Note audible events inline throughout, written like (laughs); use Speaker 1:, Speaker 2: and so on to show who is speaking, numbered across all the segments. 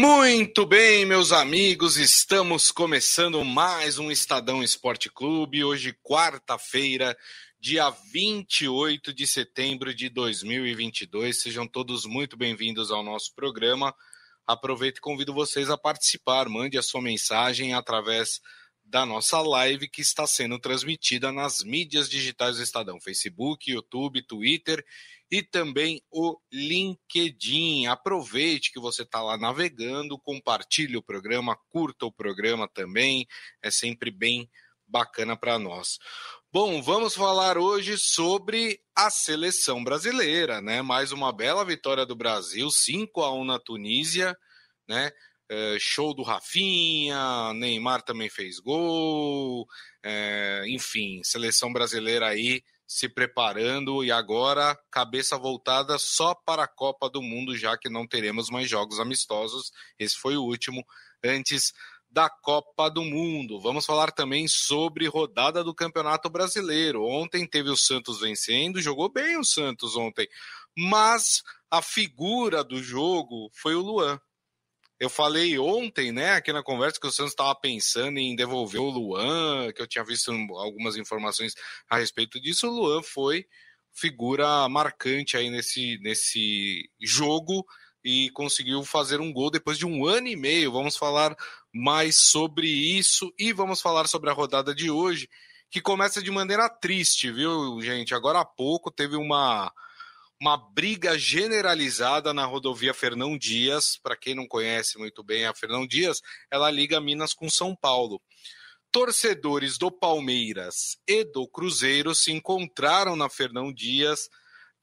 Speaker 1: Muito bem, meus amigos, estamos começando mais um Estadão Esporte Clube. Hoje, quarta-feira, dia 28 de setembro de 2022. Sejam todos muito bem-vindos ao nosso programa. Aproveito e convido vocês a participar. Mande a sua mensagem através da nossa live que está sendo transmitida nas mídias digitais do Estadão: Facebook, YouTube, Twitter e também o LinkedIn. Aproveite que você está lá navegando, compartilhe o programa, curta o programa também, é sempre bem bacana para nós. Bom, vamos falar hoje sobre a seleção brasileira, né? Mais uma bela vitória do Brasil, 5 a 1 na Tunísia, né? É, show do Rafinha, Neymar também fez gol, é, enfim, seleção brasileira aí se preparando e agora cabeça voltada só para a Copa do Mundo, já que não teremos mais jogos amistosos. Esse foi o último antes da Copa do Mundo. Vamos falar também sobre rodada do Campeonato Brasileiro. Ontem teve o Santos vencendo, jogou bem o Santos ontem, mas a figura do jogo foi o Luan. Eu falei ontem, né, aqui na conversa, que o Santos estava pensando em devolver o Luan, que eu tinha visto algumas informações a respeito disso. O Luan foi figura marcante aí nesse, nesse jogo e conseguiu fazer um gol depois de um ano e meio. Vamos falar mais sobre isso e vamos falar sobre a rodada de hoje, que começa de maneira triste, viu, gente? Agora há pouco teve uma uma briga generalizada na rodovia Fernão Dias. Para quem não conhece muito bem a Fernão Dias, ela liga Minas com São Paulo. Torcedores do Palmeiras e do Cruzeiro se encontraram na Fernão Dias,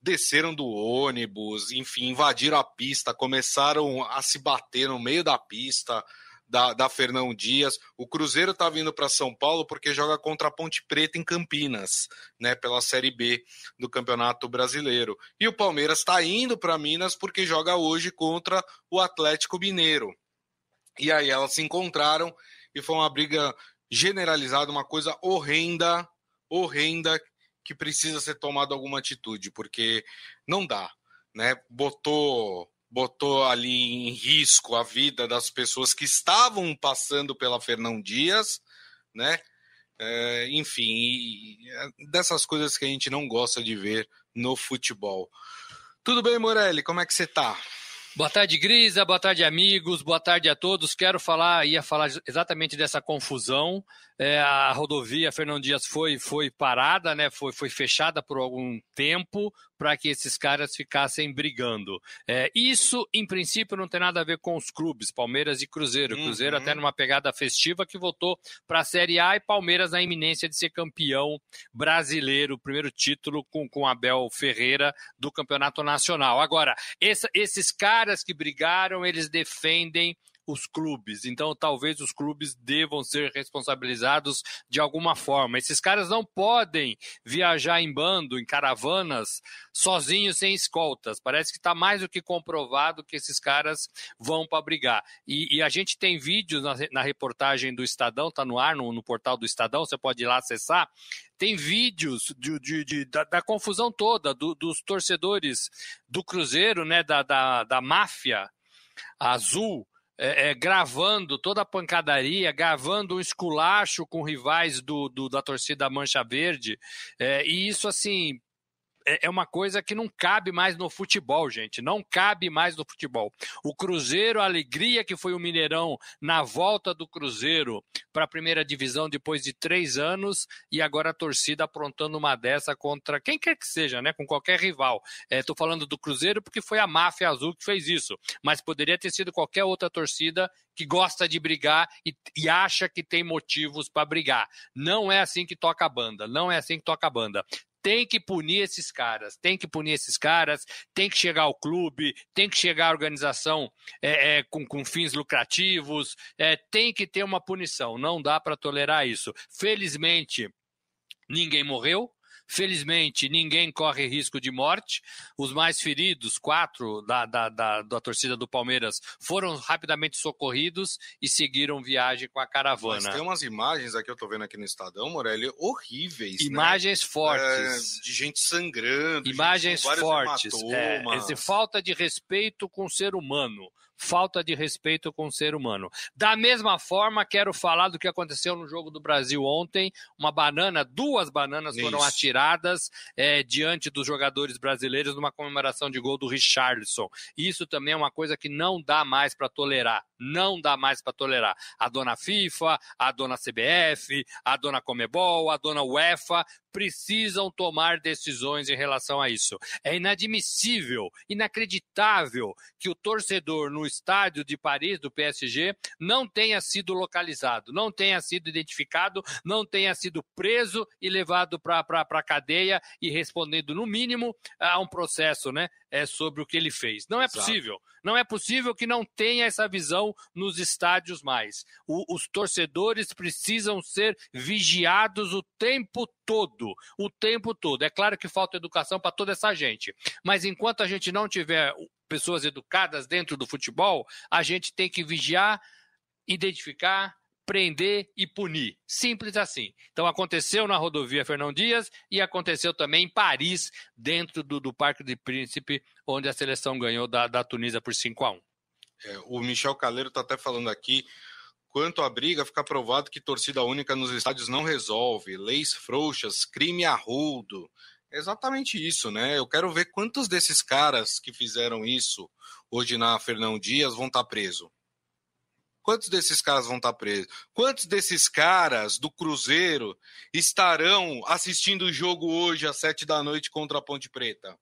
Speaker 1: desceram do ônibus, enfim, invadiram a pista, começaram a se bater no meio da pista da, da Fernão Dias. O Cruzeiro está vindo para São Paulo porque joga contra a Ponte Preta em Campinas, né, pela Série B do Campeonato Brasileiro. E o Palmeiras está indo para Minas porque joga hoje contra o Atlético Mineiro. E aí elas se encontraram e foi uma briga generalizada, uma coisa horrenda, horrenda, que precisa ser tomada alguma atitude, porque não dá, né? Botou botou ali em risco a vida das pessoas que estavam passando pela Fernão Dias, né? É, enfim, é dessas coisas que a gente não gosta de ver no futebol. Tudo bem, Morelli? Como é que você tá?
Speaker 2: Boa tarde, Grisa. Boa tarde, amigos. Boa tarde a todos. Quero falar, ia falar exatamente dessa confusão. É, a rodovia Fernão Dias foi, foi parada, né? Foi, foi fechada por algum tempo para que esses caras ficassem brigando. É, isso, em princípio, não tem nada a ver com os clubes, Palmeiras e Cruzeiro. Uhum. Cruzeiro até numa pegada festiva que voltou para a Série A e Palmeiras na iminência de ser campeão brasileiro, primeiro título com, com Abel Ferreira do Campeonato Nacional. Agora, essa, esses caras que brigaram, eles defendem os clubes. Então, talvez os clubes devam ser responsabilizados de alguma forma. Esses caras não podem viajar em bando, em caravanas, sozinhos, sem escoltas. Parece que está mais do que comprovado que esses caras vão para brigar. E, e, a gente tem vídeos na, na reportagem do Estadão, está no ar, no, no, portal do Estadão, você pode ir lá acessar. Tem vídeos de, de, de da, da, confusão toda, do, dos torcedores do Cruzeiro, né, da, da, da máfia azul, é, é, gravando toda a pancadaria, gravando um esculacho com rivais do, do da torcida Mancha Verde. É, e isso, assim, é, é uma coisa que não cabe mais no futebol, gente. Não cabe mais no futebol. O Cruzeiro, a alegria que foi o Mineirão na volta do Cruzeiro para a primeira divisão depois de três anos e agora a torcida aprontando uma dessa contra quem quer que seja, né? Com qualquer rival. Estou é, falando do Cruzeiro porque foi a máfia azul que fez isso, mas poderia ter sido qualquer outra torcida que gosta de brigar e, e acha que tem motivos para brigar. Não é assim que toca a banda. Não é assim que toca a banda tem que punir esses caras, tem que punir esses caras, tem que chegar ao clube, tem que chegar à organização é, é, com, com, fins lucrativos, é, tem que ter uma punição, não dá para tolerar isso. Felizmente, ninguém morreu, Felizmente, ninguém corre risco de morte. Os mais feridos, quatro da, da, da, da torcida do Palmeiras, foram rapidamente socorridos e seguiram viagem com a caravana. Mas
Speaker 1: tem umas imagens aqui, eu tô vendo aqui no Estadão, Morelli, horríveis.
Speaker 2: Né? Imagens
Speaker 1: né?
Speaker 2: fortes.
Speaker 1: É, de gente sangrando.
Speaker 2: Imagens gente fortes. É, falta de respeito com o ser humano falta de respeito com o ser humano. Da mesma forma, quero falar do que aconteceu no jogo do Brasil ontem. Uma banana, duas bananas foram Isso. atiradas é, diante dos jogadores brasileiros numa comemoração de gol do Richardson. Isso também é uma coisa que não dá mais para tolerar. Não dá mais para tolerar. A dona FIFA, a dona CBF, a dona Comebol, a dona UEFA precisam tomar decisões em relação a isso. É inadmissível, inacreditável que o torcedor no estádio de Paris do PSG não tenha sido localizado, não tenha sido identificado, não tenha sido preso e levado para a cadeia e respondendo, no mínimo, a um processo né, é, sobre o que ele fez. Não é Exato. possível. Não é possível que não tenha essa visão nos estádios mais. O, os torcedores precisam ser vigiados o tempo todo. O tempo todo. É claro que falta educação para toda essa gente. Mas enquanto a gente não tiver pessoas educadas dentro do futebol, a gente tem que vigiar, identificar, prender e punir. Simples assim. Então aconteceu na rodovia Fernão Dias e aconteceu também em Paris, dentro do, do Parque de Príncipe, onde a seleção ganhou da, da Tunísia por 5 a 1
Speaker 1: é, O Michel Caleiro está até falando aqui. Quanto à briga, fica provado que torcida única nos estádios não resolve. Leis frouxas, crime arrudo. Exatamente isso, né? Eu quero ver quantos desses caras que fizeram isso hoje na Fernão Dias vão estar tá presos. Quantos desses caras vão estar presos? Quantos desses caras do Cruzeiro estarão assistindo o jogo hoje às sete da noite contra a Ponte Preta?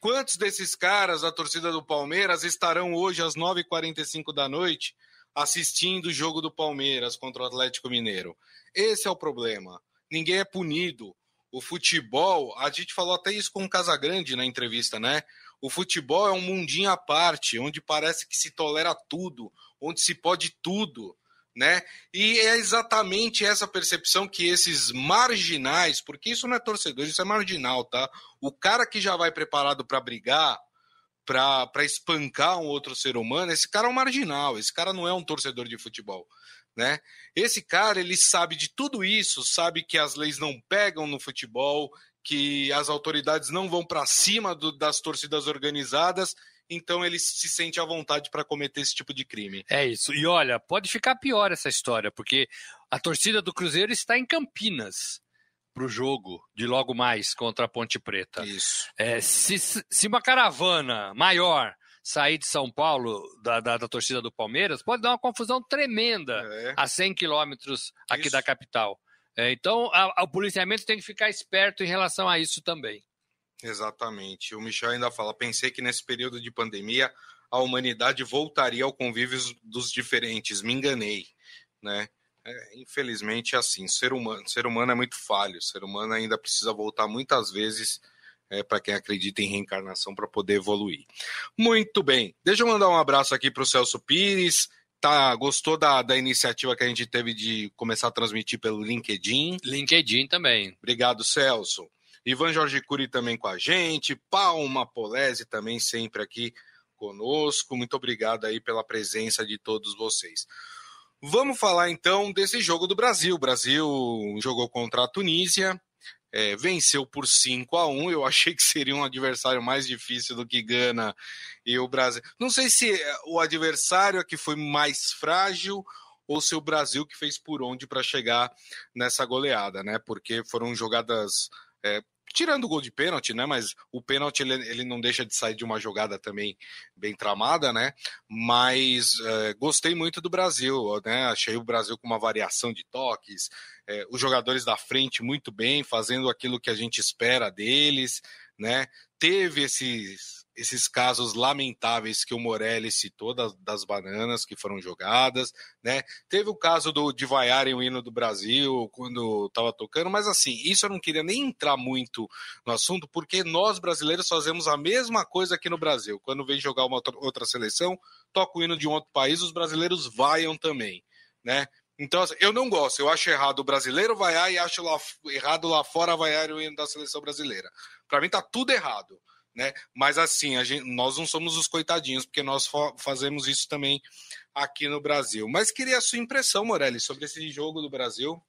Speaker 1: Quantos desses caras da torcida do Palmeiras estarão hoje às 9h45 da noite assistindo o jogo do Palmeiras contra o Atlético Mineiro? Esse é o problema. Ninguém é punido. O futebol, a gente falou até isso com o Casagrande na entrevista, né? O futebol é um mundinho à parte, onde parece que se tolera tudo, onde se pode tudo, né? E é exatamente essa percepção que esses marginais, porque isso não é torcedor, isso é marginal, tá? O cara que já vai preparado para brigar, para espancar um outro ser humano, esse cara é um marginal, esse cara não é um torcedor de futebol. Né? Esse cara ele sabe de tudo isso, sabe que as leis não pegam no futebol, que as autoridades não vão para cima do, das torcidas organizadas, então ele se sente à vontade para cometer esse tipo de crime.
Speaker 2: É isso. E olha, pode ficar pior essa história, porque a torcida do Cruzeiro está em Campinas para o jogo de logo mais contra a Ponte Preta.
Speaker 1: Isso.
Speaker 2: É, se, se uma caravana maior sair de São Paulo, da, da, da, torcida do Palmeiras, pode dar uma confusão tremenda é. a 100 quilômetros aqui Isso. da capital. É, então, a, a, o policiamento tem que ficar esperto em relação a isso também.
Speaker 1: Exatamente. O Michel ainda fala: pensei que nesse período de pandemia a humanidade voltaria ao convívio dos diferentes. Me enganei, né? É, infelizmente é assim. Ser humano, ser humano é muito falho. Ser humano ainda precisa voltar muitas vezes é, para quem acredita em reencarnação para poder evoluir. Muito bem. Deixa eu mandar um abraço aqui para o Celso Pires tá, gostou da, da iniciativa que a gente teve de começar a transmitir pelo LinkedIn.
Speaker 2: LinkedIn também.
Speaker 1: Obrigado, Celso. Ivan Jorge Cury também com a gente. Palma Polese também sempre aqui conosco. Muito obrigado aí pela presença de todos vocês. Vamos falar então desse jogo do Brasil. O Brasil jogou contra a Tunísia, é, venceu por 5 a 1 Eu (laughs) achei que seria um adversário mais difícil do que Gana e o Brasil. Não sei se é, o adversário é que foi mais frágil ou se o Brasil que fez por onde para chegar nessa goleada, né? Porque foram jogadas é, tirando o gol de pênalti, né? Mas o pênalti ele, ele não deixa de sair de uma jogada também bem tramada, né? Mas é, gostei muito do Brasil, né? Achei o Brasil com uma variação de toques, é, os jogadores da frente muito bem, fazendo aquilo que a gente espera deles, né? Teve esses esses casos lamentáveis que o Morelli citou das, das, bananas que foram jogadas, né? Teve o caso do de vaiarem o hino do Brasil quando estava tocando, mas assim, isso eu não queria nem entrar muito no assunto, porque nós brasileiros fazemos a mesma coisa aqui no Brasil. Quando vem jogar uma outra seleção, toca o hino de um outro país, os brasileiros vaiam também, né? Então, assim, eu não gosto, eu acho errado o brasileiro vaiar e acho lá, errado lá fora vaiar o hino da seleção brasileira. Para mim tá tudo errado né? Mas assim, gente, nós não somos os coitadinhos, porque nós fazemos isso também aqui no Brasil. Mas queria a sua impressão, Morelli, sobre esse jogo do Brasil.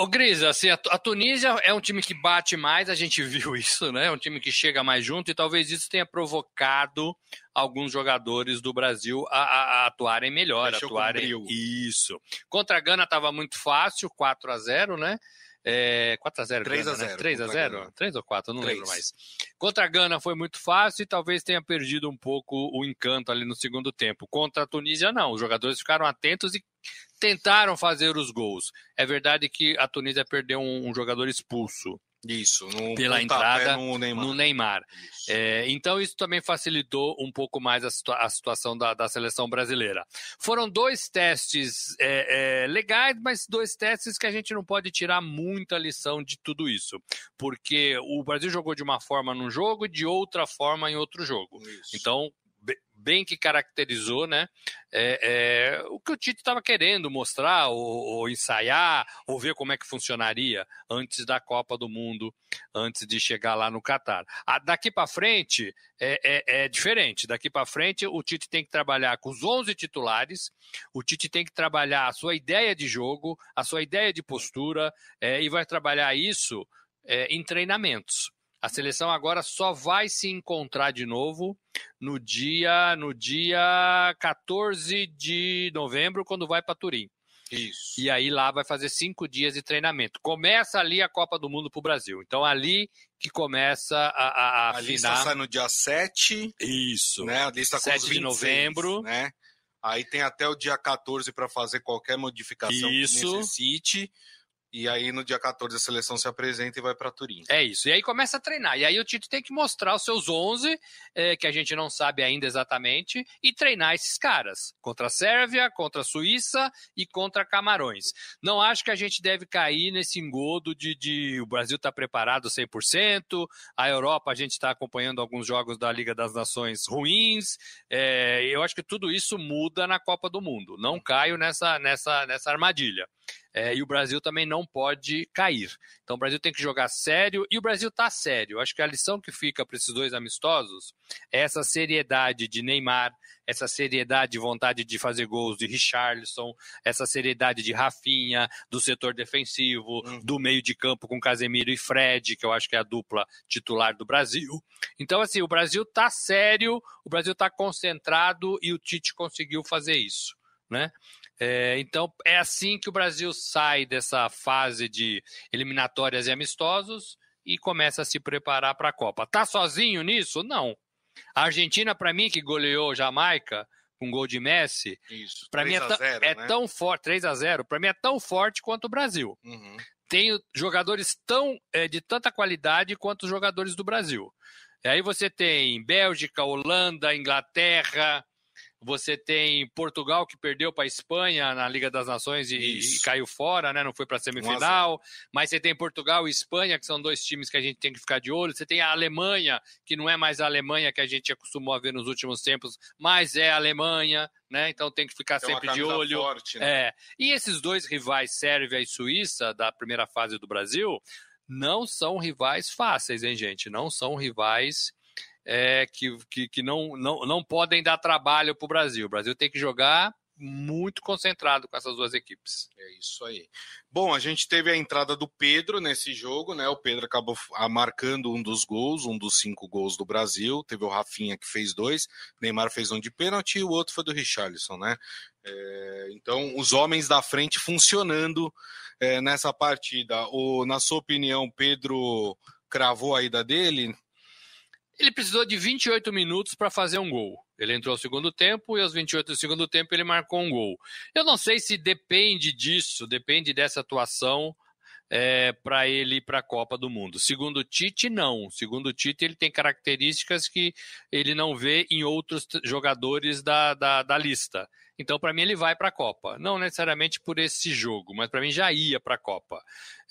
Speaker 2: Ô, Gris, assim, a, Tunísia é um time que bate mais, a gente (laughs) viu isso, né? É um time que chega mais junto e talvez isso tenha provocado alguns jogadores do Brasil a, a, a atuarem melhor, Deixou atuarem isso. Contra a Gana estava muito fácil, 4 a 0, né? É, 4x0. 3x0. Né? 3x0? 3 ou 4, não 3. lembro mais. Contra a Gana foi muito fácil e talvez tenha perdido um pouco o encanto ali no segundo tempo. Contra a Tunísia, não. Os jogadores ficaram atentos e tentaram fazer os gols. É verdade que a Tunísia perdeu um, um jogador expulso.
Speaker 1: Isso,
Speaker 2: pela entrada no Neymar. No Neymar. Isso. É, então, isso também facilitou um pouco mais a, situa a situação da, da, seleção brasileira. Foram dois testes é, é, legais, mas dois testes que a gente não pode tirar muita lição de tudo isso. Porque o Brasil jogou de uma forma num jogo e de outra forma em outro jogo. Isso. Então, bem que caracterizou né, é, é, o que o Tite estava querendo mostrar, ou, ou, ensaiar, ou ver como é que funcionaria antes da Copa do Mundo, antes de chegar lá no Catar. daqui para frente é, é, é, diferente. Daqui para frente o Tite tem que trabalhar com os 11 titulares, o Tite tem que trabalhar a sua ideia de jogo, a sua ideia de postura, é, e vai trabalhar isso é, em treinamentos. A seleção agora só vai se encontrar de novo no dia no dia 14 de novembro, quando vai para Turim.
Speaker 1: Isso.
Speaker 2: E aí lá vai fazer cinco dias de treinamento. Começa ali a Copa do Mundo para o Brasil. Então ali que começa a, a, a,
Speaker 1: a lista sai no dia 7.
Speaker 2: Isso.
Speaker 1: Né? A lista
Speaker 2: 7 26, de novembro.
Speaker 1: Né? Aí tem até o dia 14 para fazer qualquer modificação Isso. que necessite. E aí no dia 14 a seleção se apresenta e vai para Turim.
Speaker 2: É isso. E aí começa a treinar. E aí o Tito tem que mostrar os seus 11, é, que a gente não sabe ainda exatamente, e treinar esses caras. Contra a Sérvia, contra a Suíça e contra Camarões. Não acho que a gente deve cair nesse engodo de, de o Brasil está preparado 100%, a Europa a gente está acompanhando alguns jogos da Liga das Nações ruins. É, eu acho que tudo isso muda na Copa do Mundo. Não caio nessa, nessa, nessa armadilha. É, e o Brasil também não pode cair. Então o Brasil tem que jogar sério e o Brasil está sério. Acho que a lição que fica para esses dois amistosos é essa seriedade de Neymar, essa seriedade de vontade de fazer gols de Richarlison, essa seriedade de Rafinha, do setor defensivo, uhum. do meio de campo com Casemiro e Fred, que eu acho que é a dupla titular do Brasil. Então, assim, o Brasil está sério, o Brasil está concentrado e o Tite conseguiu fazer isso. Né? É, então, é assim que o Brasil sai dessa fase de eliminatórias e amistosos e começa a se preparar para a Copa. Tá sozinho nisso? Não. A Argentina, para mim, que goleou Jamaica com gol de Messi, para mim é, é né? tão forte, 3 a 0 para mim é tão forte quanto o Brasil. Uhum. Tem jogadores tão é, de tanta qualidade quanto os jogadores do Brasil. E aí você tem Bélgica, Holanda, Inglaterra, você tem Portugal que perdeu para a Espanha na Liga das Nações e, e, caiu fora, né? Não foi para a semifinal. Mas você tem Portugal e Espanha, que são dois times que a gente tem que ficar de olho. Você tem a Alemanha, que não é mais a Alemanha que a gente acostumou a ver nos últimos tempos, mas é a Alemanha, né? Então tem que ficar tem sempre de olho. Forte, né? É. E esses dois rivais, Sérvia e Suíça, da primeira fase do Brasil, não são rivais fáceis, hein, gente? Não são rivais é, que, que, que não, não, não podem dar trabalho para o Brasil. O Brasil tem que jogar muito concentrado com essas duas equipes.
Speaker 1: É isso aí. Bom, a gente teve a entrada do Pedro nesse jogo, né? O Pedro acabou marcando um dos gols, um dos cinco gols do Brasil. Teve o Rafinha que fez dois, Neymar fez um de pênalti e o outro foi do Richarlison, né? É, então, os homens da frente funcionando é, nessa partida. O, na sua opinião, Pedro cravou a ida dele?
Speaker 2: Ele precisou de 28 minutos para fazer um gol. Ele entrou no segundo tempo e aos 28 do segundo tempo ele marcou um gol. Eu não sei se depende disso, depende dessa atuação é, para ele ir para a Copa do Mundo. Segundo o Tite, não. Segundo o Tite, ele tem características que ele não vê em outros jogadores da, da, da lista. Então, para mim, ele vai para a Copa. Não necessariamente por esse jogo, mas para mim já ia para a Copa.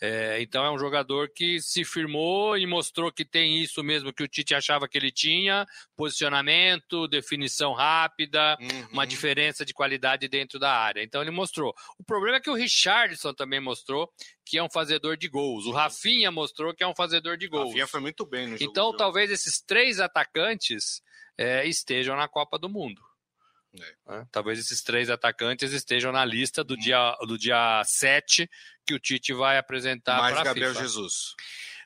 Speaker 2: É, então, é um jogador que se firmou e mostrou que tem isso mesmo que o Tite achava que ele tinha: posicionamento, definição rápida, uhum. uma diferença de qualidade dentro da área. Então, ele mostrou. O problema é que o Richardson também mostrou que é um fazedor de gols. O Rafinha mostrou que é um fazedor de gols. O
Speaker 1: Rafinha foi muito bem no
Speaker 2: jogo. Então, talvez esses três atacantes é, estejam na Copa do Mundo. É. Né? Talvez esses três atacantes estejam na lista do dia, do dia 7 que o Tite vai apresentar
Speaker 1: para a Gabriel Jesus.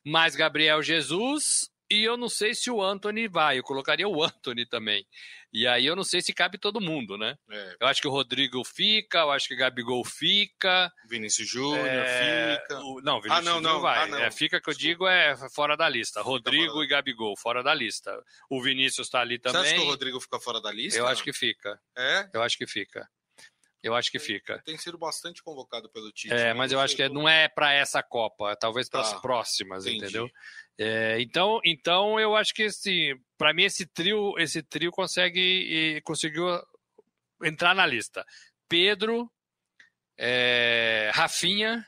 Speaker 2: Mais Gabriel Jesus e eu não sei se o Anthony vai. Eu colocaria o Anthony também. E aí eu não sei se cabe todo mundo, né? É. Eu acho que o Rodrigo fica, eu acho que o Gabigol fica.
Speaker 1: Vinícius Júnior é... fica.
Speaker 2: O... Não, Vinícius ah, não, Júnior não. vai. Ah, não. É, fica que eu digo é fora da lista. Rodrigo e Gabigol, fora da lista. O Vinícius está ali também. Você acha
Speaker 1: que o Rodrigo fica fora da lista?
Speaker 2: Eu acho que fica.
Speaker 1: É?
Speaker 2: Eu acho que fica. Eu acho que fica.
Speaker 1: Tem sido bastante convocado pelo Tite.
Speaker 2: É, né? mas eu acho que não é para essa Copa, talvez para as tá. próximas, Entendi. entendeu? É, então, então eu acho que assim, para mim esse trio, esse trio consegue conseguiu entrar na lista. Pedro, é, Rafinha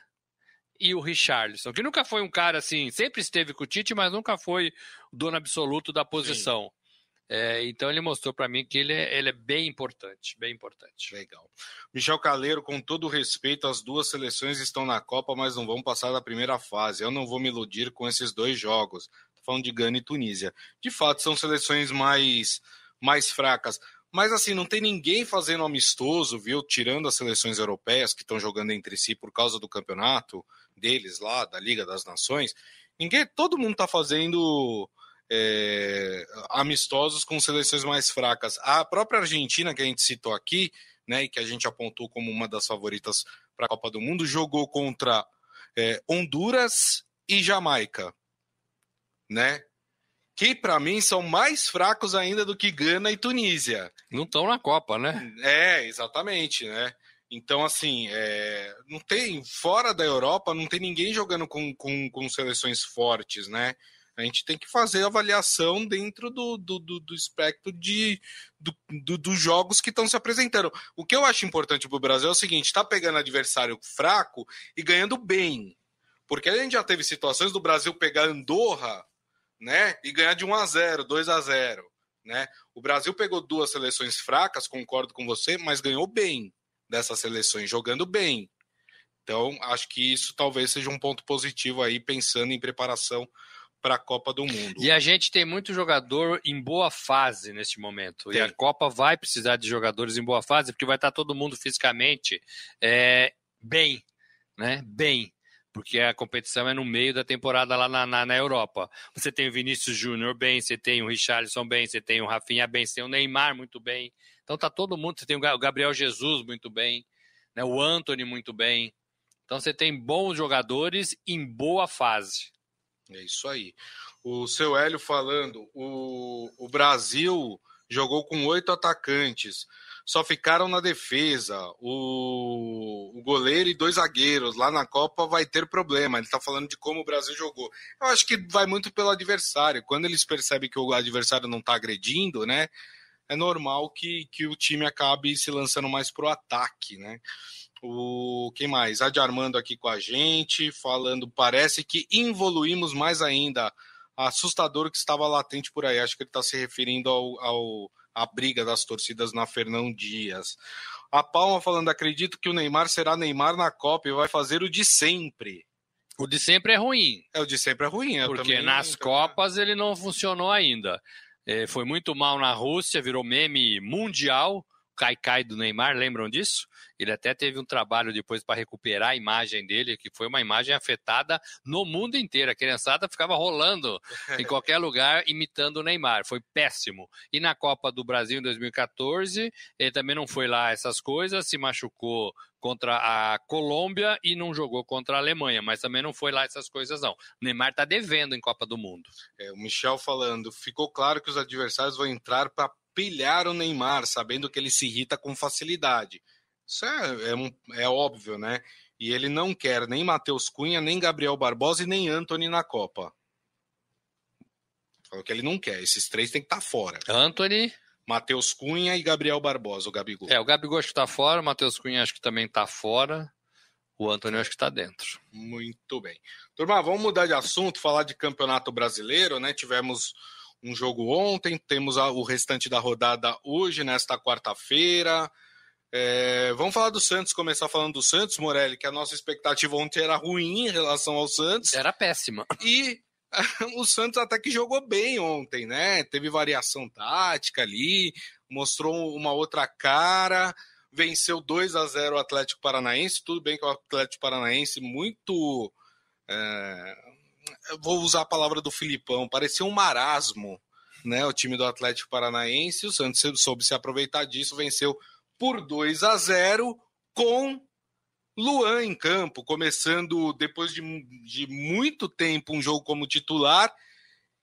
Speaker 2: e o Richarlison, que nunca foi um cara assim, sempre esteve com o Tite, mas nunca foi o dono absoluto da posição. Sim. É, então ele mostrou para mim que ele é, ele é, bem importante, bem importante.
Speaker 1: Legal. Michel Caleiro, com todo respeito, as duas seleções estão na Copa, mas não vão passar da primeira fase. Eu não vou me iludir com esses dois jogos. Tô falando de Gana e Tunísia. De fato, são seleções mais, mais fracas. Mas assim, não tem ninguém fazendo amistoso, viu? Tirando as seleções europeias que estão jogando entre si por causa do campeonato deles lá, da Liga das Nações. Ninguém, todo mundo está fazendo é, amistosos com seleções mais fracas. A própria Argentina, que a gente citou aqui, né, e que a gente apontou como uma das favoritas para a Copa do Mundo, jogou contra é, Honduras e Jamaica, né? Que para mim são mais fracos ainda do que Gana e Tunísia.
Speaker 2: Não estão na Copa, né?
Speaker 1: É, exatamente, né? Então, assim, é, não tem, fora da Europa, não tem ninguém jogando com, com, com seleções fortes, né? A gente tem que fazer avaliação dentro do, do, do, do espectro de, do, do, dos jogos que estão se apresentando. O que eu acho importante para o Brasil é o seguinte: está pegando adversário fraco e ganhando bem. Porque a gente já teve situações do Brasil pegar Andorra né, e ganhar de 1 a 0 2 a 0 né? O Brasil pegou duas seleções fracas, concordo com você, mas ganhou bem dessas seleções, jogando bem. Então, acho que isso talvez seja um ponto positivo aí, pensando em preparação para a Copa do Mundo.
Speaker 2: E a gente tem muito jogador em boa fase neste momento. Tem. E a Copa vai precisar de jogadores em boa fase, porque vai estar todo mundo fisicamente é, bem, né? Bem. Porque a competição é no meio da temporada lá na, na, na Europa. Você tem o Vinícius Júnior bem, você tem o Richarlison bem, você tem o Rafinha bem, você tem o Neymar muito bem. Então tá todo mundo, você tem o Gabriel Jesus muito bem, né? o Anthony muito bem. Então você tem bons jogadores em boa fase.
Speaker 1: É isso aí. O seu Hélio falando, o, o Brasil jogou com oito atacantes, só ficaram na defesa. O, o goleiro e dois zagueiros lá na Copa vai ter problema. Ele está falando de como o Brasil jogou. Eu acho que vai muito pelo adversário. Quando eles percebem que o adversário não está agredindo, né? É normal que, que o time acabe se lançando mais pro ataque, né? O quem mais? Adi Armando aqui com a gente, falando, parece que evoluímos mais ainda. Assustador que estava latente por aí. Acho que ele está se referindo ao, ao a briga das torcidas na Fernão Dias. A Palma falando, acredito que o Neymar será Neymar na Copa e vai fazer o de sempre.
Speaker 2: O de sempre é ruim.
Speaker 1: É, o de sempre é ruim.
Speaker 2: Porque também, nas Copas ele não funcionou ainda. É, foi muito mal na Rússia, virou meme mundial. Caicai do Neymar, lembram disso? Ele até teve um trabalho depois para recuperar a imagem dele, que foi uma imagem afetada no mundo inteiro. A criançada ficava rolando (laughs) em qualquer lugar imitando o Neymar. Foi péssimo. E na Copa do Brasil em 2014, ele também não foi lá essas coisas, se machucou contra a Colômbia e não jogou contra a Alemanha, mas também não foi lá essas coisas não. O Neymar está devendo em Copa do Mundo.
Speaker 1: É, o Michel falando, ficou claro que os adversários vão entrar para pilhar o Neymar, sabendo que ele se irrita com facilidade. Isso é, é, um, é óbvio, né? E ele não quer nem Matheus Cunha, nem Gabriel Barbosa e nem Anthony na Copa. Falou que ele não quer. Esses três tem que estar tá fora.
Speaker 2: Anthony.
Speaker 1: Matheus Cunha e Gabriel Barbosa, o Gabigol.
Speaker 2: É, o Gabigol acho que está fora, o Matheus Cunha acho que também está fora. O Antônio acho que está dentro.
Speaker 1: Muito bem. Turma, vamos mudar de assunto, falar de campeonato brasileiro, né? Tivemos um jogo ontem, temos o restante da rodada hoje, nesta quarta-feira. É, vamos falar do Santos, começar falando do Santos, Morelli, que a nossa expectativa ontem era ruim em relação ao Santos.
Speaker 2: Era péssima.
Speaker 1: E (laughs) o Santos até que jogou bem ontem, né? Teve variação tática ali, mostrou uma outra cara, venceu 2 a 0 o Atlético Paranaense. Tudo bem que o Atlético Paranaense muito. É, vou usar a palavra do Filipão, parecia um marasmo, né? O time do Atlético Paranaense. O Santos soube se aproveitar disso, venceu por 2 a 0 com Luan em campo, começando depois de, de muito tempo um jogo como titular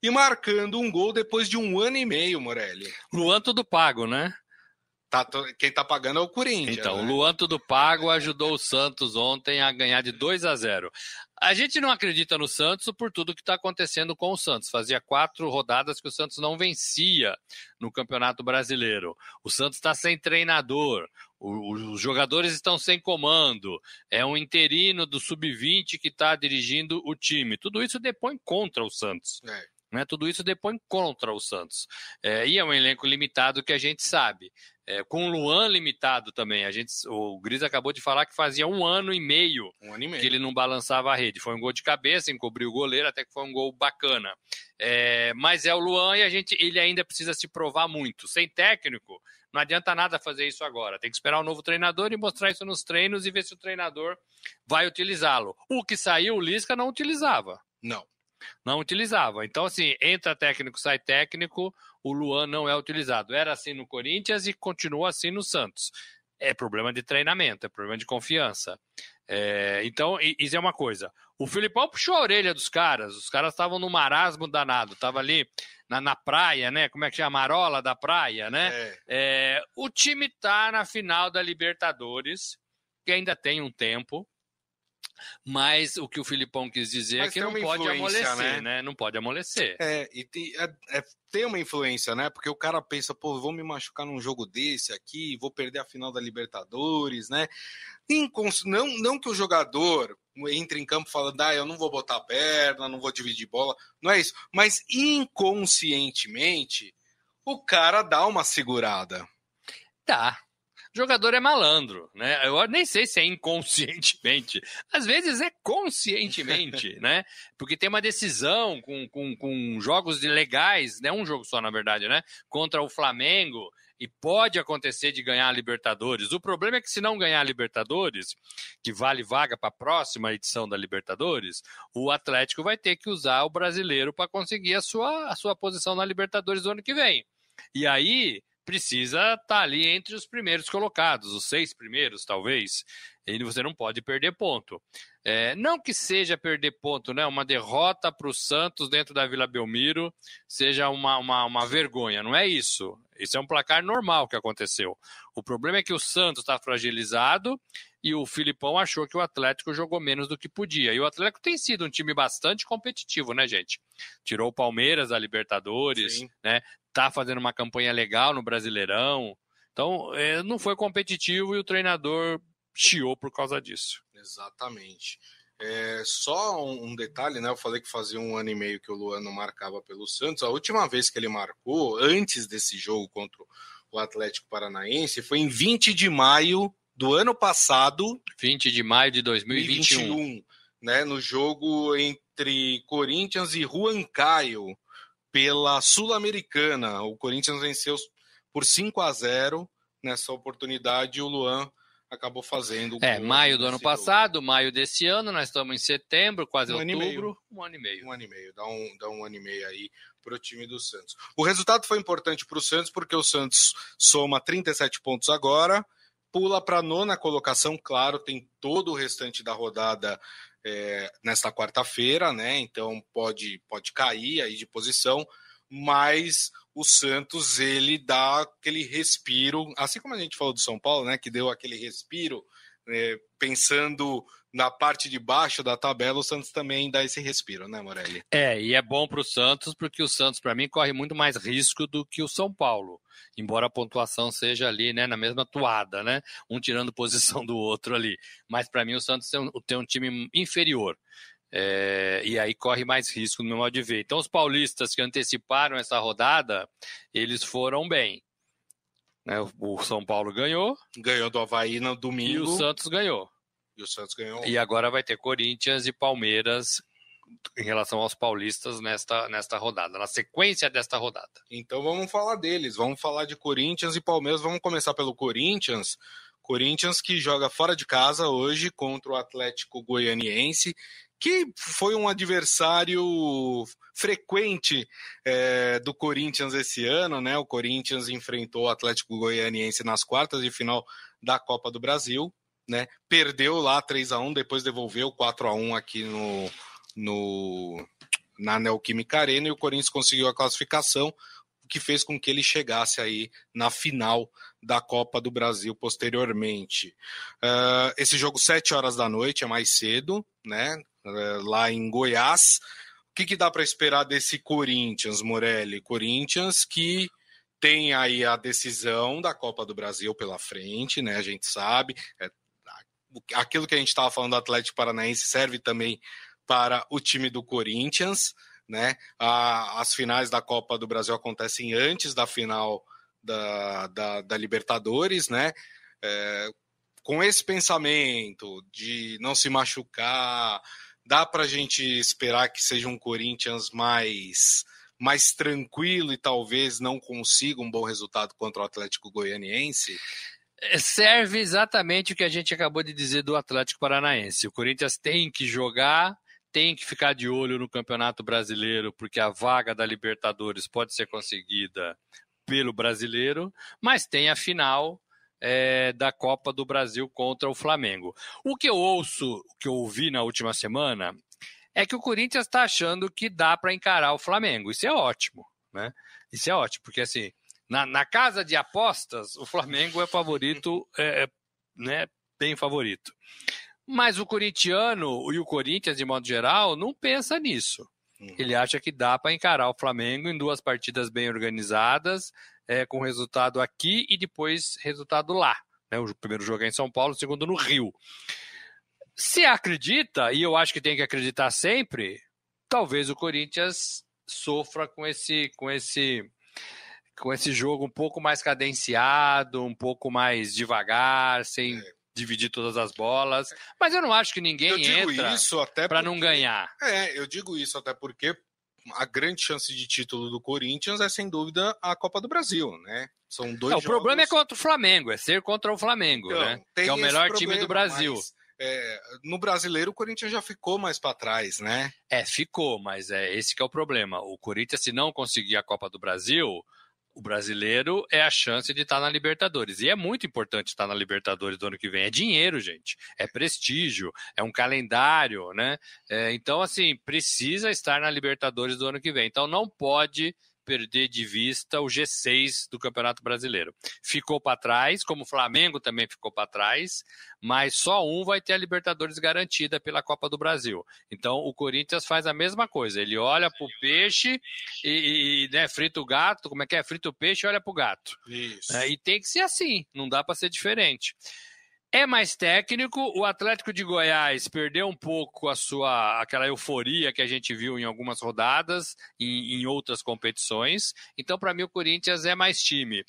Speaker 1: e marcando um gol depois de um ano e meio, Morelli.
Speaker 2: Luan tudo pago, né?
Speaker 1: Tá, quem tá pagando é o Corinthians.
Speaker 2: Então,
Speaker 1: né?
Speaker 2: o Luan Tudo Pago ajudou o Santos ontem a ganhar de 2 a 0. A gente não acredita no Santos por tudo que está acontecendo com o Santos. Fazia quatro rodadas que o Santos não vencia no Campeonato Brasileiro. O Santos está sem treinador. os jogadores estão sem comando. É um interino do sub-20 que está dirigindo o time. Tudo isso depõe contra o Santos. É. Né? Tudo isso depõe contra o Santos. É, e é um elenco limitado que a gente sabe. É, com o Luan limitado também. A gente, o Gris acabou de falar que fazia um ano e meio,
Speaker 1: um ano e meio.
Speaker 2: que ele não balançava a rede. Foi um gol de cabeça, encobriu o goleiro, até que foi um gol bacana. É, mas é o Luan e a gente, ele ainda precisa se provar muito. Sem técnico, não adianta nada fazer isso agora. Tem que esperar o um novo treinador e mostrar isso nos treinos e ver se o treinador vai utilizá-lo. O que saiu, o Lisca não utilizava.
Speaker 1: Não
Speaker 2: não utilizava. Então, assim, entra técnico, sai técnico, o Luan não é utilizado. Era assim no Corinthians e continua assim no Santos. É problema de treinamento, é problema de confiança. É, então, isso é uma coisa. O Filipão puxou a orelha dos caras, os caras estavam no marasmo danado, estava ali na, na, praia, né? Como é que chama? Marola da praia, né? É. É, o time está na final da Libertadores, que ainda tem um tempo. Mas o que o Filipão quis dizer é Mas é que não pode amolecer, né? né? Não pode amolecer.
Speaker 1: É, e é, é, tem uma influência, né? Porque o cara pensa, pô, vou me machucar num jogo desse aqui, vou perder a final da Libertadores, né? Incons... Não, não que o jogador entre em campo falando, ah, eu não vou botar a perna, não vou dividir bola, não é isso. Mas inconscientemente, o cara dá uma segurada.
Speaker 2: Tá, jogador é malandro, né? Eu nem sei se é inconscientemente. Às vezes é conscientemente, (laughs) né? Porque tem uma decisão com, com, com jogos legais, né? Um jogo só, na verdade, né? Contra o Flamengo. E pode acontecer de ganhar a Libertadores. O problema é que, se não ganhar a Libertadores, que vale vaga para a próxima edição da Libertadores, o Atlético vai ter que usar o brasileiro para conseguir a sua, a sua posição na Libertadores do ano que vem. E aí, precisa estar tá ali entre os primeiros colocados, os seis primeiros, talvez. E você não pode perder ponto. É, não que seja perder ponto, né? Uma derrota para o Santos dentro da Vila Belmiro seja uma, uma, uma, vergonha. Não é isso. Isso é um placar normal que aconteceu. O problema é que o Santos está fragilizado e o Filipão achou que o Atlético jogou menos do que podia. E o Atlético tem sido um time bastante competitivo, né, gente? Tirou o Palmeiras da Libertadores, Sim. né? Tá fazendo uma campanha legal no Brasileirão. Então, é, não foi competitivo e o treinador chiou por causa disso.
Speaker 1: Exatamente. É, só um, detalhe, né? Eu falei que fazia um ano e meio que o Luan não marcava pelo Santos. A última vez que ele marcou, antes desse jogo contra o Atlético Paranaense, foi em 20 de maio do ano passado.
Speaker 2: 20 de maio de 2021. 2021
Speaker 1: né, no jogo entre Corinthians e Juan Caio pela Sul-Americana. O Corinthians venceu por 5 a 0 nessa oportunidade. O Luan acabou fazendo.
Speaker 2: É, maio do ano passado, jogo. maio desse ano, nós estamos em setembro, quase um outubro,
Speaker 1: um ano e meio. Um ano e meio, dá um, dá um ano e meio aí para o time do Santos. O resultado foi importante para o Santos, porque o Santos soma 37 pontos agora, pula para a nona colocação, claro, tem todo o restante da rodada é, nesta quarta-feira, né? Então pode, pode cair aí de posição, mas o Santos ele dá aquele respiro, assim como a gente falou do São Paulo, né, que deu aquele respiro, né, pensando na parte de baixo da tabela, o Santos também dá esse respiro, né, Morelli?
Speaker 2: É, e é bom para o Santos, porque o Santos, para mim, corre muito mais risco do que o São Paulo, embora a pontuação seja ali, né, na mesma toada, né, um tirando posição do outro ali. Mas para mim, o Santos tem um, tem um time inferior. É, e aí corre mais risco no meu modo de ver. Então, os paulistas que anteciparam essa rodada, eles foram bem. Né? O São Paulo ganhou.
Speaker 1: Ganhou do Havaí no domingo.
Speaker 2: E o Santos ganhou.
Speaker 1: E o Santos ganhou.
Speaker 2: E agora vai ter Corinthians e Palmeiras em relação aos paulistas nesta, nesta rodada, na sequência desta rodada.
Speaker 1: Então vamos falar deles, vamos falar de Corinthians e Palmeiras. Vamos começar pelo Corinthians. Corinthians que joga fora de casa hoje contra o Atlético Goianiense, que foi um adversário frequente é, do Corinthians esse ano, né? O Corinthians enfrentou o Atlético Goianiense nas quartas de final da Copa do Brasil, né? Perdeu lá 3 a 1 depois devolveu 4 a 1 aqui no, no na Neoquímica Arena e o Corinthians conseguiu a classificação, o que fez com que ele chegasse aí na final da Copa do Brasil posteriormente. Uh, esse jogo 7 horas da noite é mais cedo, né? Uh, lá em Goiás. O que, que dá para esperar desse Corinthians, Morelli? Corinthians que tem aí a decisão da Copa do Brasil pela frente, né? A gente sabe. É, aquilo que a gente estava falando do Atlético Paranaense serve também para o time do Corinthians, né? A, as finais da Copa do Brasil acontecem antes da final da, da, da Libertadores, né? É, com esse pensamento de não se machucar, dá para a gente esperar que seja um Corinthians mais mais tranquilo e talvez não consiga um bom resultado contra o Atlético Goianiense?
Speaker 2: É, serve exatamente o que a gente acabou de dizer do Atlético Paranaense. O Corinthians tem que jogar, tem que ficar de olho no Campeonato Brasileiro, porque a vaga da Libertadores pode ser conseguida pelo brasileiro, mas tem a final é, da Copa do Brasil contra o Flamengo. O que eu ouço, o que eu ouvi na última semana, é que o Corinthians está achando que dá para encarar o Flamengo. Isso é ótimo, né? Isso é ótimo, porque assim, na, na casa de apostas, o Flamengo é favorito, é, é, né, bem favorito. Mas o corintiano e o Corinthians, de modo geral, não pensa nisso. Uhum. Ele acha que dá para encarar o Flamengo em duas partidas bem organizadas, é, com resultado aqui e depois resultado lá. Né? O primeiro jogo é em São Paulo, o segundo no Rio. Se acredita, e eu acho que tem que acreditar sempre, talvez o Corinthians sofra com esse, com esse, com esse jogo um pouco mais cadenciado, um pouco mais devagar, sem é. dividir todas as bolas. Mas eu não acho que ninguém entra para não ganhar.
Speaker 1: É, eu digo isso até porque a grande chance de título do Corinthians é sem dúvida a Copa do Brasil, né?
Speaker 2: São dois. Não, jogos... O problema é contra o Flamengo, é ser contra o Flamengo, então, né? Que é o melhor problema, time do Brasil. Mas,
Speaker 1: é, no brasileiro o Corinthians já ficou mais para trás, né?
Speaker 2: É, ficou, mas é esse que é o problema. O Corinthians, se não conseguir a Copa do Brasil, o brasileiro é a chance de estar na Libertadores. E é muito importante estar na Libertadores do ano que vem. É dinheiro, gente. É prestígio, é um calendário, né? É, então, assim, precisa estar na Libertadores do ano que vem. Então, não pode perder de vista o G6 do Campeonato Brasileiro. Ficou para trás, como o Flamengo também ficou para trás, mas só um vai ter a Libertadores garantida pela Copa do Brasil. Então o Corinthians faz a mesma coisa. Ele olha para o peixe e, e né, frita o gato, como é que é? Frita o peixe e olha para o gato. Isso. É, e tem que ser assim, não dá para ser diferente é mais técnico. O Atlético de Goiás perdeu um pouco a sua aquela euforia que a gente viu em algumas rodadas, em, em outras competições. Então, para mim, o Corinthians é mais time.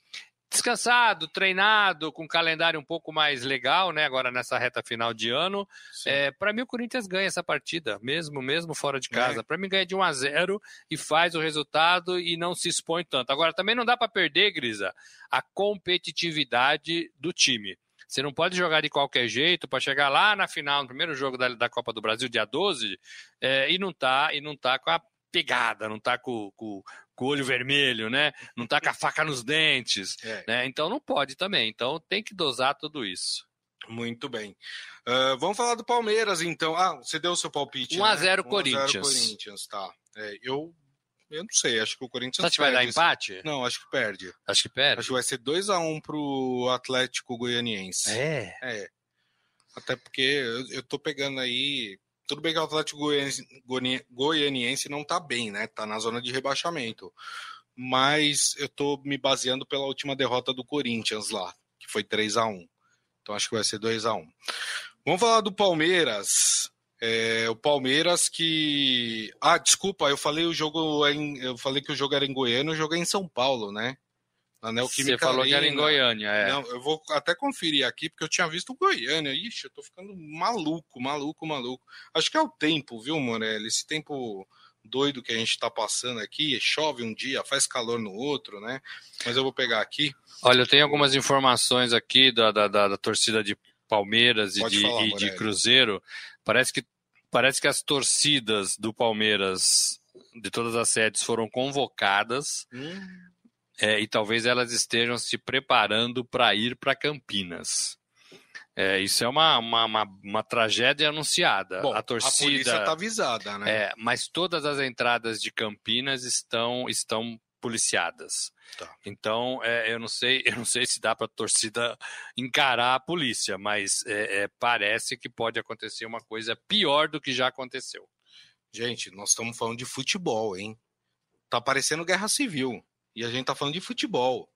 Speaker 2: Descansado, treinado, com um calendário um pouco mais legal, né? Agora nessa reta final de ano. É, para mim, o Corinthians ganha essa partida, mesmo mesmo fora de casa. É. Para mim, ganha de 1 a 0 e faz o resultado e não se expõe tanto. Agora, também não dá para perder, Grisa, a competitividade do time. Você não pode jogar de qualquer jeito para chegar lá na final, no primeiro jogo da, da Copa do Brasil, dia 12, é, e não tá, e não tá com a pegada, não tá com, com, com, o olho vermelho, né? Não tá com a faca nos dentes, é. né? Então não pode também. Então tem que dosar tudo isso.
Speaker 1: Muito bem. Uh, vamos falar do Palmeiras, então. Ah, você deu o seu palpite.
Speaker 2: 1x0 né? Corinthians. 1x0
Speaker 1: Corinthians, tá. É, eu eu não sei, acho que o Corinthians.
Speaker 2: Você vai dar empate?
Speaker 1: Não, acho que perde.
Speaker 2: Acho que perde.
Speaker 1: Acho que vai ser 2x1 um pro Atlético Goianiense.
Speaker 2: É.
Speaker 1: É. Até porque eu, eu tô pegando aí. Tudo bem que o Atlético Goianiense, Goianiense não tá bem, né? Tá na zona de rebaixamento. Mas eu tô me baseando pela última derrota do Corinthians lá, que foi 3 a 1 Então acho que vai ser 2 a 1 Vamos falar do Palmeiras. É, o Palmeiras que. Ah, desculpa, eu falei o jogo em... eu falei que o jogo era em Goiânia, jogo é em São Paulo, né? Na Neoquímica
Speaker 2: Você falou Arena. que era em Goiânia, é.
Speaker 1: Não, eu vou até conferir aqui, porque eu tinha visto Goiânia. Ixi, eu tô ficando maluco, maluco, maluco. Acho que é o tempo, viu, Morelli? Esse tempo doido que a gente está passando aqui, chove um dia, faz calor no outro, né? Mas eu vou pegar aqui.
Speaker 2: Olha, eu tenho algumas informações aqui da, da, da, da torcida de Palmeiras e, de, falar, e de Cruzeiro. Parece que, parece que as torcidas do Palmeiras, de todas as sedes, foram convocadas. Hum. É, e talvez elas estejam se preparando para ir para Campinas. É, isso é uma, uma, uma, uma tragédia anunciada.
Speaker 1: Bom,
Speaker 2: a torcida.
Speaker 1: Está avisada, né?
Speaker 2: É, mas todas as entradas de Campinas estão, estão policiadas. Tá. Então, é, eu não sei, (laughs) eu não sei se dá para a torcida encarar a polícia, mas é, é, parece que pode acontecer uma coisa pior do que já aconteceu.
Speaker 1: Gente, nós estamos falando de futebol, hein? Tá parecendo guerra civil. E a gente tá falando de futebol.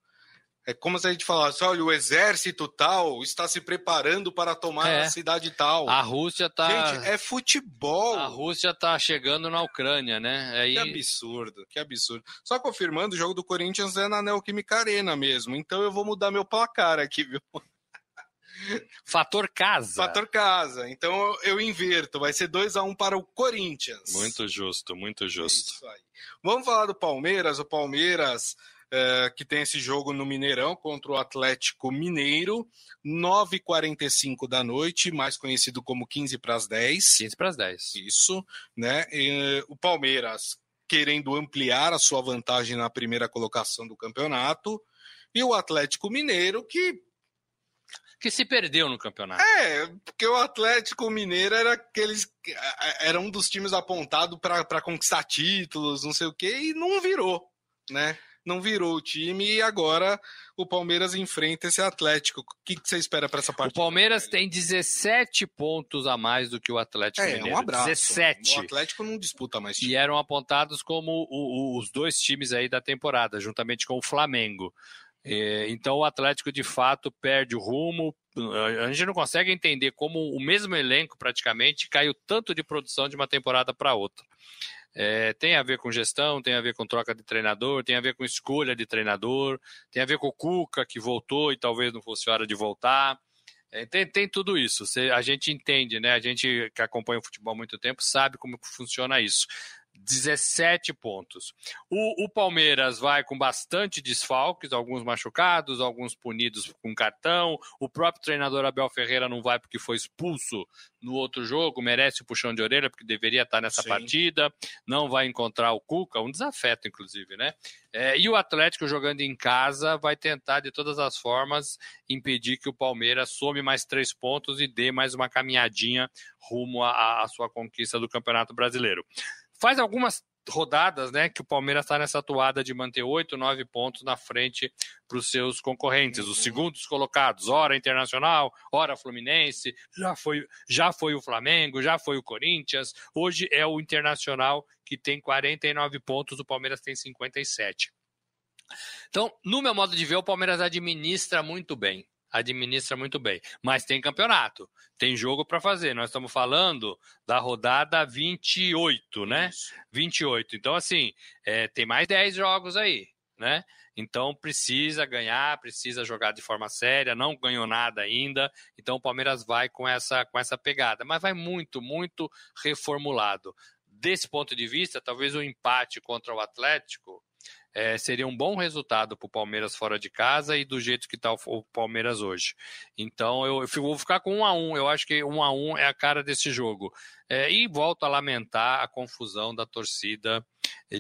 Speaker 1: É como se a gente falasse: olha, o exército tal está se preparando para tomar é. a cidade tal.
Speaker 2: A Rússia está.
Speaker 1: Gente, é futebol.
Speaker 2: A Rússia está chegando na Ucrânia, né?
Speaker 1: Aí... Que absurdo, que absurdo. Só confirmando, o jogo do Corinthians é na Neoquímica Arena mesmo. Então eu vou mudar meu placar aqui, viu? (laughs)
Speaker 2: Fator casa.
Speaker 1: Fator casa. Então eu inverto. Vai ser 2 a 1 um para o Corinthians.
Speaker 2: Muito justo, muito justo.
Speaker 1: É Vamos falar do Palmeiras. O Palmeiras é, que tem esse jogo no Mineirão contra o Atlético Mineiro, 9h45 da noite, mais conhecido como 15 para as 10.
Speaker 2: 15 para as 10.
Speaker 1: Isso, né? E, o Palmeiras querendo ampliar a sua vantagem na primeira colocação do campeonato, e o Atlético Mineiro que
Speaker 2: que se perdeu no campeonato.
Speaker 1: É, porque o Atlético Mineiro era aqueles era um dos times apontado para conquistar títulos, não sei o quê, e não virou, né? Não virou o time e agora o Palmeiras enfrenta esse Atlético. O que, que você espera para essa partida?
Speaker 2: O Palmeiras tem 17 pontos a mais do que o Atlético
Speaker 1: é,
Speaker 2: Mineiro.
Speaker 1: um abraço.
Speaker 2: 17.
Speaker 1: O Atlético não disputa mais time.
Speaker 2: E eram apontados como o, o, os dois times aí da temporada, juntamente com o Flamengo. É, então o Atlético de fato perde o rumo. A gente não consegue entender como o mesmo elenco praticamente caiu tanto de produção de uma temporada para outra. É, tem a ver com gestão, tem a ver com troca de treinador, tem a ver com escolha de treinador, tem a ver com o Cuca que voltou e talvez não fosse hora de voltar. É, tem, tem, tudo isso. a gente entende, né? A gente que acompanha o futebol há muito tempo sabe como funciona isso. 17 pontos. O, o, Palmeiras vai com bastante desfalques, alguns machucados, alguns punidos com cartão. O próprio treinador Abel Ferreira não vai porque foi expulso no outro jogo, merece o puxão de orelha porque deveria estar nessa Sim. partida. Não vai encontrar o Cuca, um desafeto, inclusive, né? É, e o Atlético jogando em casa vai tentar de todas as formas impedir que o Palmeiras some mais três pontos e dê mais uma caminhadinha rumo à sua conquista do Campeonato Brasileiro faz algumas rodadas, né, que o Palmeiras está nessa atuada de manter oito, nove pontos na frente para os seus concorrentes, os uhum. segundos colocados, ora Internacional, ora Fluminense, já foi, já foi o Flamengo, já foi o Corinthians, hoje é o Internacional que tem 49 pontos, o Palmeiras tem 57. Então, no meu modo de ver, o Palmeiras administra muito bem administra muito bem. Mas tem campeonato, tem jogo para fazer. Nós estamos falando da rodada 28, né? Isso. 28. Então, assim, é, tem mais 10 jogos aí, né? Então precisa ganhar, precisa jogar de forma séria, não ganhou nada ainda. Então o Palmeiras vai com essa, com essa pegada, mas vai muito, muito reformulado. Desse ponto de vista, talvez o empate contra o Atlético é, seria um bom resultado para o Palmeiras fora de casa e do jeito que está o, Palmeiras hoje. Então eu, eu, vou ficar com um a um. Eu acho que um a um é a cara desse jogo. É, e volto a lamentar a confusão da torcida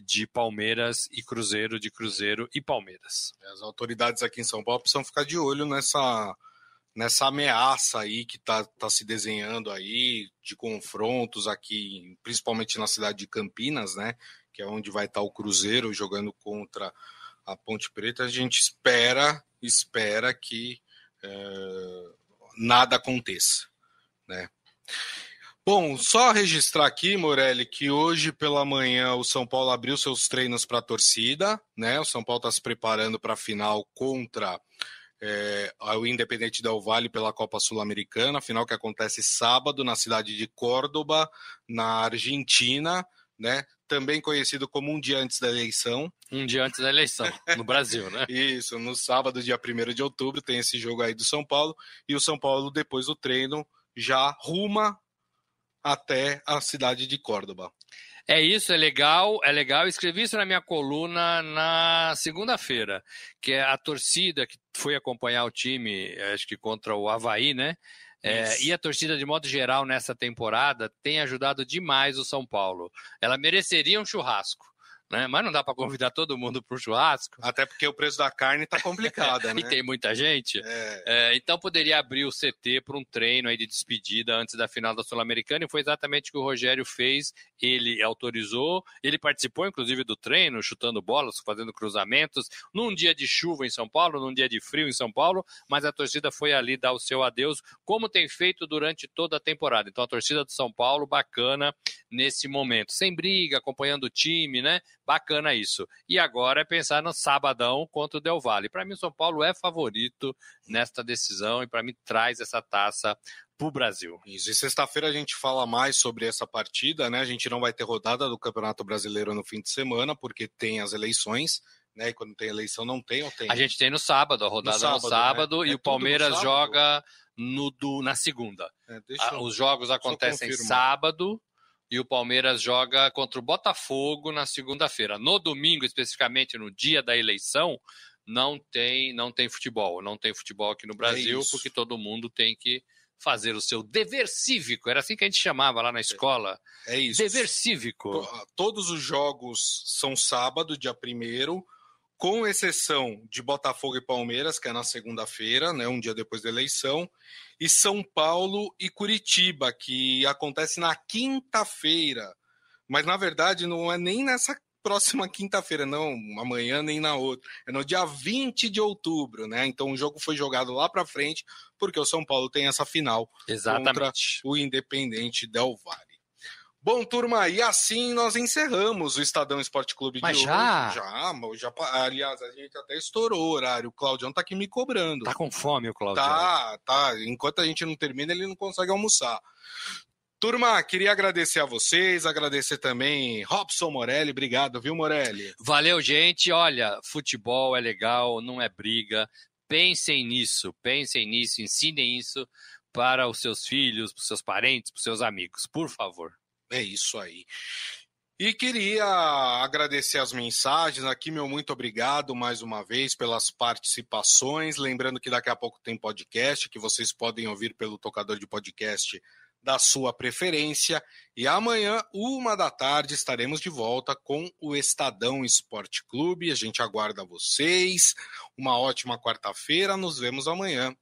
Speaker 2: de Palmeiras e Cruzeiro, de Cruzeiro e Palmeiras.
Speaker 1: As autoridades aqui em São Paulo precisam ficar de olho nessa nessa ameaça aí que está tá se desenhando aí de confrontos aqui, principalmente na cidade de Campinas, né? Que é onde vai estar o Cruzeiro jogando contra a Ponte Preta, a gente espera, espera que é, nada aconteça, né? Bom, só registrar aqui, Morelli, que hoje pela manhã o São Paulo abriu seus treinos para a torcida, né? O São Paulo está se preparando para a final contra é, o Independente Del Vale pela Copa Sul-Americana, final que acontece sábado na cidade de Córdoba, na Argentina né? Também conhecido como um dia antes da eleição.
Speaker 2: Um dia antes da eleição, no (laughs) Brasil, né?
Speaker 1: Isso, no sábado, dia 1 de outubro, tem esse jogo aí do São Paulo. E o São Paulo, depois do treino, já ruma até a cidade de Córdoba.
Speaker 2: É isso, é legal, é legal. escrevi isso na minha coluna na segunda-feira, que é a torcida que foi acompanhar o time, acho que contra o Havaí, né? É, e a torcida, de modo geral, nessa temporada, tem ajudado demais o São Paulo. Ela mereceria um churrasco né? Mas não dá para convidar todo mundo para o churrasco.
Speaker 1: Até porque o preço da carne está complicado, (laughs) né?
Speaker 2: e tem muita gente. É. É, então poderia abrir o CT para um treino aí de despedida antes da final da Sul-Americana e foi exatamente o que o Rogério fez. Ele autorizou, ele participou inclusive do treino, chutando bolas, fazendo cruzamentos, num dia de chuva em São Paulo, num dia de frio em São Paulo, mas a torcida foi ali dar o seu adeus, como tem feito durante toda a temporada. Então a torcida do São Paulo bacana nesse momento, sem briga, acompanhando o time, né? Bacana isso. E agora é pensar no sabadão contra o Del Valle. Para mim, o São Paulo é favorito nesta decisão e para mim traz essa taça para o Brasil.
Speaker 1: Isso. E sexta-feira a gente fala mais sobre essa partida, né? A gente não vai ter rodada do Campeonato Brasileiro no fim de semana, porque tem as eleições. Né? E quando tem eleição, não tem ou tem?
Speaker 2: A gente tem no sábado, a rodada no sábado, no sábado né? e é o Palmeiras joga no, do, na segunda. É, eu, Os jogos acontecem sábado e o Palmeiras joga contra o Botafogo na segunda-feira. No domingo, especificamente no dia da eleição, não tem não tem futebol. Não tem futebol aqui no é Brasil, é porque todo mundo tem que fazer o seu dever cívico. Era assim que a gente chamava lá na escola.
Speaker 1: É isso.
Speaker 2: Dever cívico.
Speaker 1: Todos os jogos são sábado, dia primeiro com exceção de Botafogo e Palmeiras, que é na segunda-feira, né, um dia depois da eleição, e São Paulo e Curitiba, que acontece na quinta-feira. Mas na verdade não é nem nessa próxima (laughs) quinta-feira, não, amanhã nem na outra. É no dia 20 de outubro, né? Então o jogo foi jogado lá para frente, porque o São Paulo tem essa final
Speaker 2: Exatamente. contra
Speaker 1: o Independente Del Valle. Bom, turma, e assim nós encerramos o Estadão Esporte Clube
Speaker 2: Mas
Speaker 1: de
Speaker 2: já?
Speaker 1: hoje. Já, já, aliás, a gente até estourou o horário. O Claudião tá aqui me cobrando.
Speaker 2: Tá com fome o Claudião.
Speaker 1: Tá, tá. Enquanto a gente não termina, ele não consegue almoçar. Turma, queria agradecer a vocês, agradecer também Robson Morelli. Obrigado, viu, Morelli?
Speaker 2: Valeu, gente. Olha, futebol é legal, não é briga. Pensem nisso, pensem nisso, ensinem isso para os seus filhos, para os seus parentes, para os seus amigos, por favor.
Speaker 1: É isso aí. E queria agradecer as mensagens aqui, meu muito obrigado mais uma vez pelas participações. Lembrando que daqui a pouco tem podcast que vocês podem ouvir pelo tocador de podcast da sua preferência. E amanhã, uma da tarde, estaremos de volta com o Estadão Esporte Clube. A gente aguarda vocês. Uma ótima quarta-feira. Nos vemos amanhã.